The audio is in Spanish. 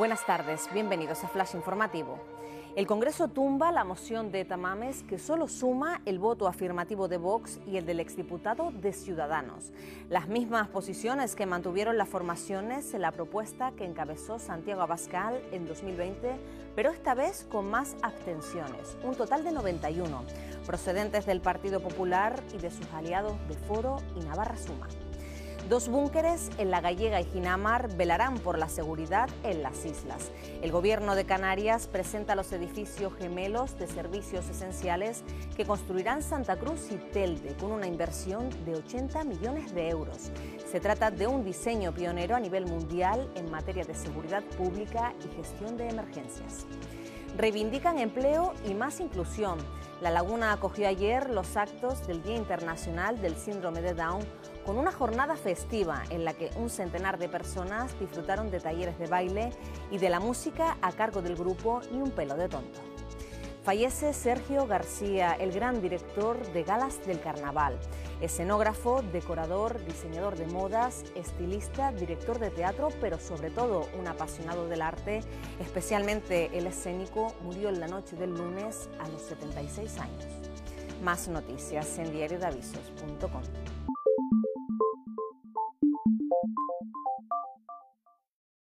Buenas tardes, bienvenidos a Flash Informativo. El Congreso tumba la moción de Tamames que solo suma el voto afirmativo de Vox y el del exdiputado de Ciudadanos. Las mismas posiciones que mantuvieron las formaciones en la propuesta que encabezó Santiago Abascal en 2020, pero esta vez con más abstenciones, un total de 91, procedentes del Partido Popular y de sus aliados de Foro y Navarra Suma. Dos búnkeres en La Gallega y Ginamar velarán por la seguridad en las islas. El gobierno de Canarias presenta los edificios gemelos de servicios esenciales que construirán Santa Cruz y Telde con una inversión de 80 millones de euros. Se trata de un diseño pionero a nivel mundial en materia de seguridad pública y gestión de emergencias. Reivindican empleo y más inclusión. La Laguna acogió ayer los actos del Día Internacional del Síndrome de Down con una jornada festiva en la que un centenar de personas disfrutaron de talleres de baile y de la música a cargo del grupo Ni un pelo de tonto. Fallece Sergio García, el gran director de galas del carnaval, escenógrafo, decorador, diseñador de modas, estilista, director de teatro, pero sobre todo un apasionado del arte, especialmente el escénico, murió en la noche del lunes a los 76 años. Más noticias en diariodavisos.com.